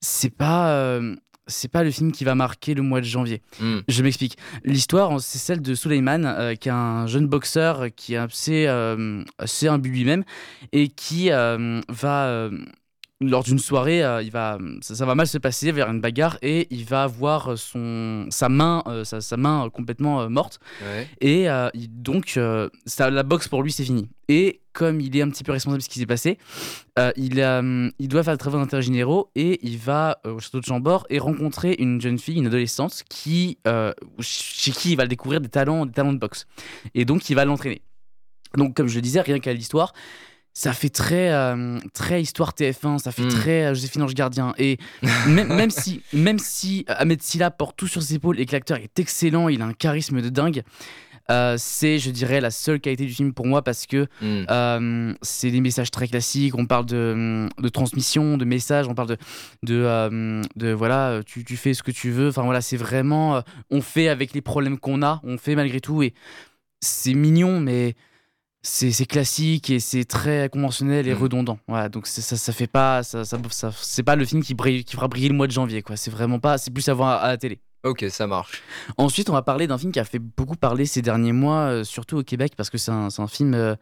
c'est pas. euh, c'est pas le film qui va marquer le mois de janvier. Hmm. Je m'explique. L'histoire, c'est celle de Suleiman, euh, qui est un jeune boxeur qui est assez, euh, assez imbu lui-même et qui va, lors d'une soirée, euh, il va, ça, ça va mal se passer vers une bagarre et il va avoir son, sa main, euh, sa, sa main euh, complètement euh, morte. Ouais. Et euh, il- donc, euh, ça, la boxe pour lui, c'est fini. Et comme il est un petit peu responsable de ce qui s'est passé, euh, il, euh, il doit faire le travail d'intérêt généraux et il va euh, au château de Chambord et rencontrer une jeune fille, une adolescente, qui, euh, chez qui il va découvrir des talents, des talents de boxe. Et donc, il va l'entraîner. Donc, comme je le disais, rien qu'à l'histoire, ça fait très, euh, très histoire TF1, ça fait Mm. très euh, Joséphine Ange Gardien. Et même, même si, même si Ahmed Silla porte tout sur ses épaules et que l'acteur est excellent, il a un charisme de dingue, euh, c'est, je dirais, la seule qualité du film pour moi parce que euh, c'est des messages très classiques. On parle de, de transmission, de messages. On parle de, de, euh, de voilà, tu, tu fais ce que tu veux. Enfin voilà, c'est vraiment, euh, on fait avec les problèmes qu'on a, on fait malgré tout. Et c'est mignon, mais c'est classique et c'est très conventionnel et Mm. redondant. Voilà, donc ça, ça fait pas, ça, ça, ça- c'est pas le film qui, brille, qui fera briller le mois de janvier. quoi. C'est vraiment pas, c'est plus à voir à, à la télé. Ok, ça marche. Ensuite, on va parler d'un film qui a fait beaucoup parler ces derniers mois, euh, surtout au Québec, parce que c'est un, c'est un film euh,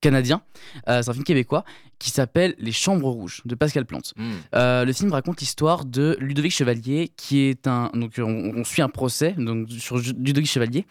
canadien, Euh, c'est un film québécois, qui s'appelle Les Chambres Rouges de Pascal Plante. Euh, le film raconte l'histoire de Ludovic Chevalier, qui est un. Donc, on, on suit un procès donc, sur Ludovic Chevalier,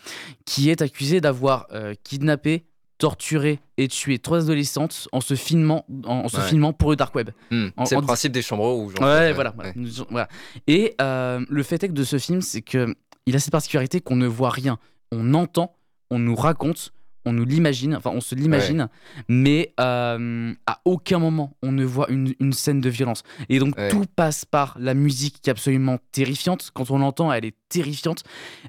qui est accusé d'avoir kidnappé, torturé et tué trois adolescentes en se filmant, en, en se Ouais. filmant pour le dark web. Hmm. C'est le principe des chambres rouges. Ouais, voilà, ouais. voilà. Voilà. Et euh, le fait est que de ce film, c'est que il a cette particularité qu'on ne voit rien. On entend, on nous raconte, on nous l'imagine, enfin on se l'imagine, mais euh, à aucun moment on ne voit une, une scène de violence. Et donc Ouais. tout passe par la musique qui est absolument terrifiante. Quand on l'entend, elle est terrifiante.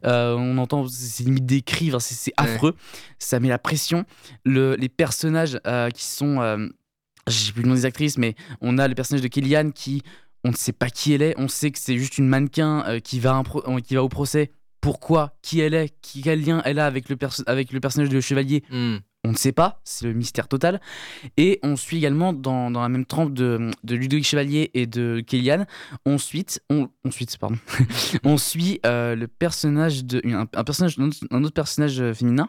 Euh, on entend, c'est limite des cris, enfin, c'est Ouais. affreux. Ça met la pression. Le- les personnages euh, qui sont... j'ai plus le nom des actrices, mais on a le personnage de Kellyanne qui, on ne sait pas qui elle est, on sait que c'est juste une mannequin qui, va un qui va au procès. Pourquoi Qui elle est qui, Quel lien elle a avec le, perso- avec le personnage de Chevalier Hmm. On ne sait pas, c'est le mystère total. Et on suit également dans, dans la même trempe de, de Ludovic Chevalier et de Kellyanne, ensuite, on, ensuite pardon, on suit euh, le personnage de, un, un personnage, un autre, un autre personnage euh, féminin,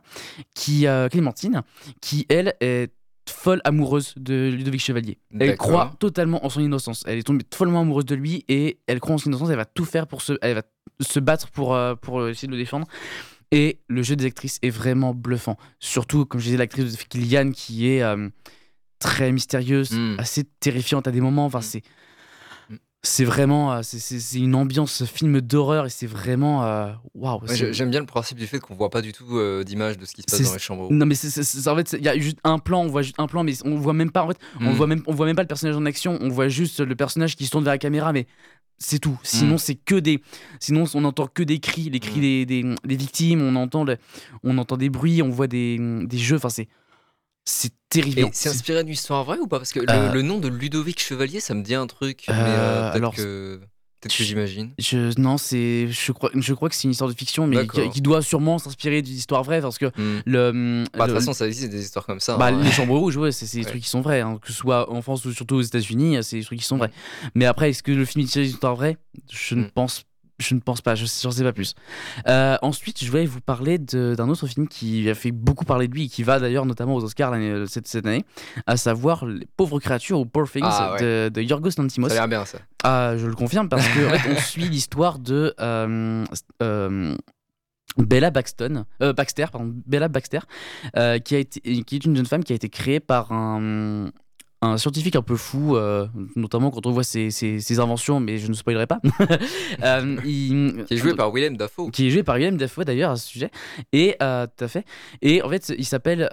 qui, euh, Clémentine, qui elle est folle amoureuse de Ludovic Chevalier. Elle croit totalement en son innocence. Elle est tombée follement amoureuse de lui et elle croit en son innocence. Elle va tout faire pour se, elle va se battre pour, euh, pour essayer de le défendre. Et le jeu des actrices est vraiment bluffant. Surtout, comme je disais, l'actrice de Kylian qui est euh, très mystérieuse, Mm. assez terrifiante à des moments. Enfin, Mm. c'est. C'est vraiment, euh, c'est- une ambiance film d'horreur et c'est vraiment, euh, waouh. Ouais, j'ai- J'aime bien le principe du fait qu'on voit pas du tout euh, d'image de ce qui se passe dans les chambres. Non mais c'est- en fait il y a juste un plan, on voit juste un plan, mais on voit même pas en fait, on Mm. voit même on voit même pas le personnage en action, on voit juste le personnage qui se tourne vers la caméra, mais c'est tout. Sinon Mm. c'est que des, sinon on entend que des cris, les cris Mm. des, des, des victimes, on entend le- on entend des bruits, on voit des, des jeux, enfin c'est c'est terrifiant. C'est inspiré d'une histoire vraie ou pas? Parce que le, Euh, le nom de Ludovic Chevalier, ça me dit un truc. mais Euh, euh, peut-être alors, que, peut-être que j'imagine. Je, non, c'est, je crois, je crois que c'est une histoire de fiction, mais qui, doit sûrement s'inspirer d'une histoire vraie, parce que Hmm. le, Bah, de toute façon, ça existe des histoires comme ça. Bah, hein. les chambres rouges, ouais, c'est des Ouais. trucs qui sont vrais, hein, que ce soit en France ou surtout aux États-Unis, c'est des trucs qui sont vrais. Mais après, est-ce que le film est tiré d'une histoire vraie? Je ne Mm. pense je ne pense pas, je n'en sais pas plus. Euh, ensuite, je voulais vous parler d'un autre film qui a fait beaucoup parler de lui et qui va d'ailleurs notamment aux Oscars euh, cette, cette année, à savoir Les Pauvres Créatures ou Poor Things Ah, ouais. de, de Yorgos Lanthimos. Ça a l'air bien ça. Ah, je le confirme parce que en fait, on suit l'histoire de euh, euh, Bella Baxton, euh, Baxter, pardon, Bella Baxter, euh, qui a été, qui est une jeune femme qui a été créée par un un scientifique un peu fou, euh, notamment quand on voit ses, ses- ses inventions, mais je ne spoilerai pas. Euh, il- Qui est joué par Willem Dafoe. qui est joué par Willem Dafoe d'ailleurs à ce sujet. Et euh, tout à fait. Et en fait, il s'appelle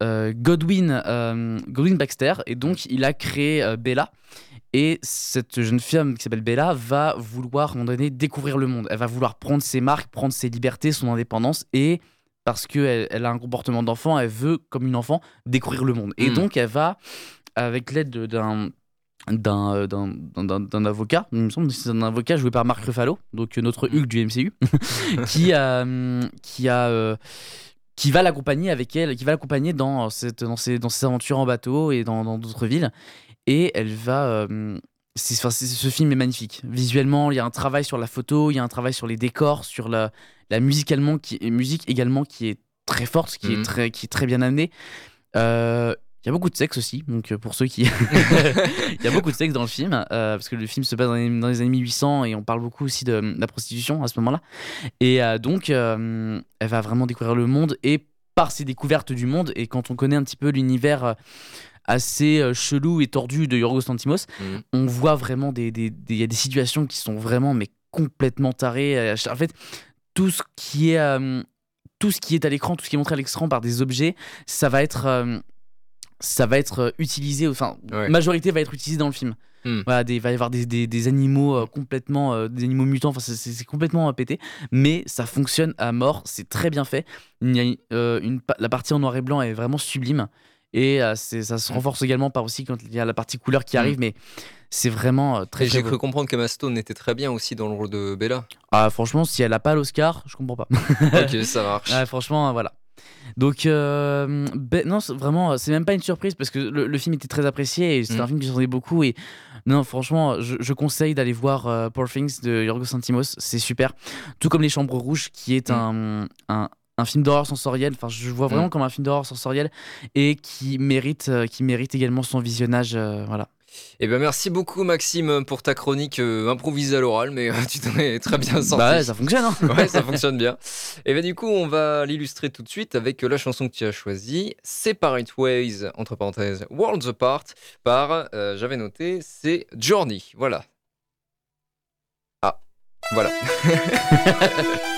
Godwin, Godwin Baxter. Et donc, il a créé Bella. Et cette jeune femme qui s'appelle Bella va vouloir, à un moment donné, découvrir le monde. Elle va vouloir prendre ses marques, prendre ses libertés, son indépendance. Et parce qu'elle elle a un comportement d'enfant, elle veut, comme une enfant, découvrir le monde. Et Mm. donc, elle va, avec l'aide de- d'un d'un euh, d'un- d'un- d'un avocat, il me semble c'est un avocat joué par Marc Ruffalo, donc euh, notre Hulk du MCU, qui a, hum, qui a euh, qui va l'accompagner avec elle, qui va l'accompagner dans cette dans ses dans ses aventures en bateau et dans dans d'autres villes, et elle va euh, enfin, c'est- ce film est magnifique. Visuellement, il y a un travail sur la photo, il y a un travail sur les décors, sur la, la musicalement qui musique également qui est très forte, qui Mhm. est très qui est très bien amenée. Euh, il y a beaucoup de sexe aussi, donc euh, pour ceux qui. Il y a beaucoup de sexe dans le film, euh, parce que le film se passe dans les, dans les années 1800 et on parle beaucoup aussi de, de la prostitution à ce moment-là. Et euh, donc, euh, elle va vraiment découvrir le monde et par ses découvertes du monde, et quand on connaît un petit peu l'univers assez euh, chelou et tordu de Yorgos Lantimos, Mhm. on voit vraiment des, des, y a des situations qui sont vraiment mais complètement tarées. Euh, En fait, tout ce qui est euh, tout ce qui est à l'écran, tout ce qui est montré à l'écran par des objets, ça va être euh, ça va être utilisé, enfin, Ouais. majorité va être utilisée dans le film. Hmm. Voilà, des- il va y avoir des, des- des animaux euh, complètement, euh, des animaux mutants, enfin, c'est- complètement euh, pété, mais ça fonctionne à mort, c'est très bien fait. Il y a une, la partie en noir et blanc est vraiment sublime, et euh, c'est- ça se renforce également par aussi quand il y a la partie couleur qui Hmm. arrive, mais c'est vraiment euh, très, j'ai cru comprendre qu'Emma Stone était très bien aussi dans le rôle de Bella. Ah, franchement, si elle a pas l'Oscar, je comprends pas. ok, ça marche. Franchement, euh, voilà. Donc, euh, ben, non, c'est vraiment, c'est même pas une surprise parce que le, le film était très apprécié et Mm. un film qui s'entendait beaucoup. Et non, franchement, je, je conseille d'aller voir euh, Poor Things de Yorgos Lanthimos, c'est super. Tout comme Les Chambres Rouges, qui est Mm. un, un film d'horreur sensoriel. Enfin, je le vois vraiment Mm. comme un film d'horreur sensoriel et qui mérite, euh, qui mérite également son visionnage. euh, voilà. Eh ben merci beaucoup Maxime pour ta chronique euh, improvisée à l'oral, mais tu t'en es très bien sorti. Bah ouais, ça fonctionne. Hein ouais, ça fonctionne bien. Et ben du coup, on va l'illustrer tout de suite avec la chanson que tu as choisie, Separate Ways, entre parenthèses, Worlds Apart, par, j'avais noté, c'est Journey. Voilà. Ah, voilà.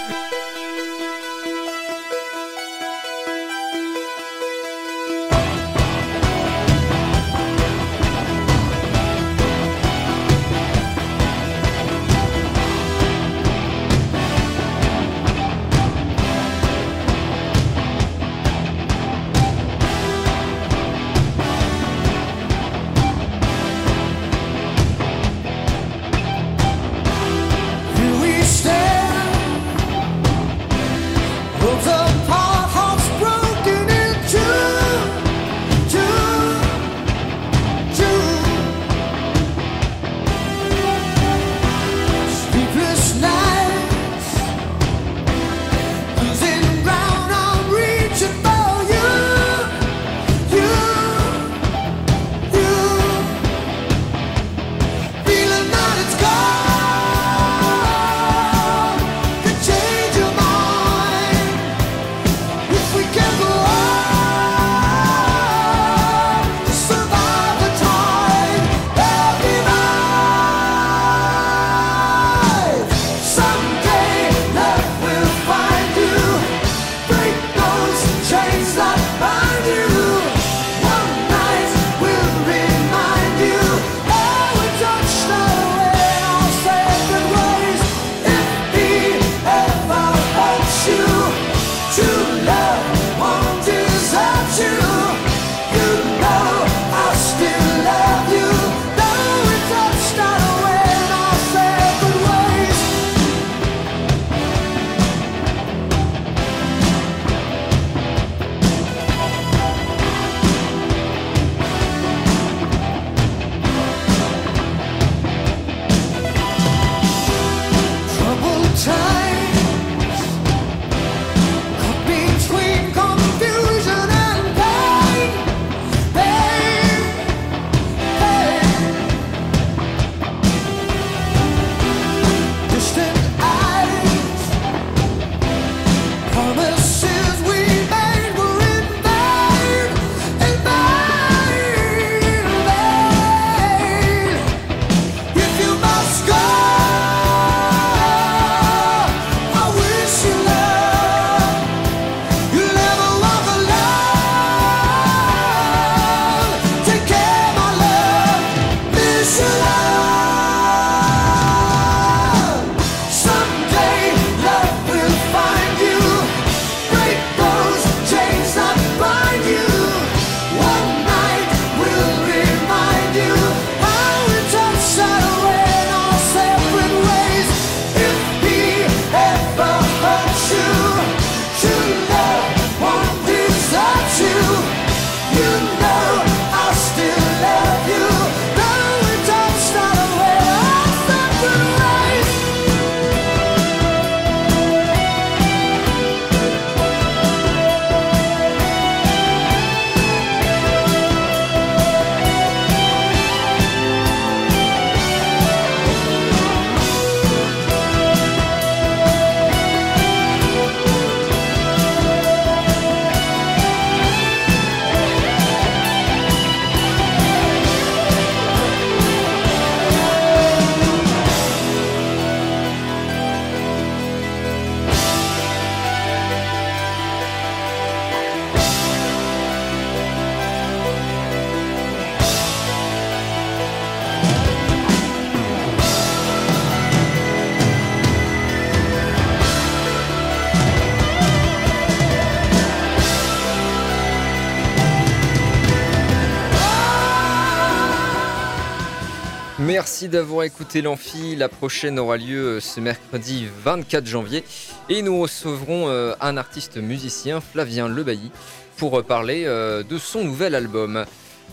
D'avoir écouté l'Amphi. La prochaine aura lieu euh, ce mercredi 24 janvier. Et nous recevrons euh, un artiste musicien, Flavien Lebailly, pour euh, parler de son nouvel album.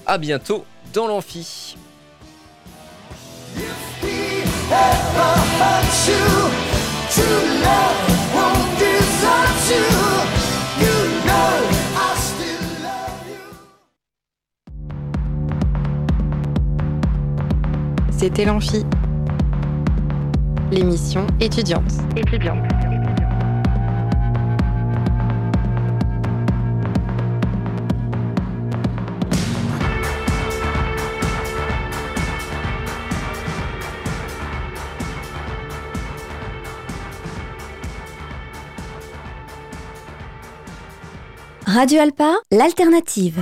A bientôt dans l'Amphi. C'était l'Amphi, l'émission étudiante. Étudiante. Radio Alpa, l'alternative.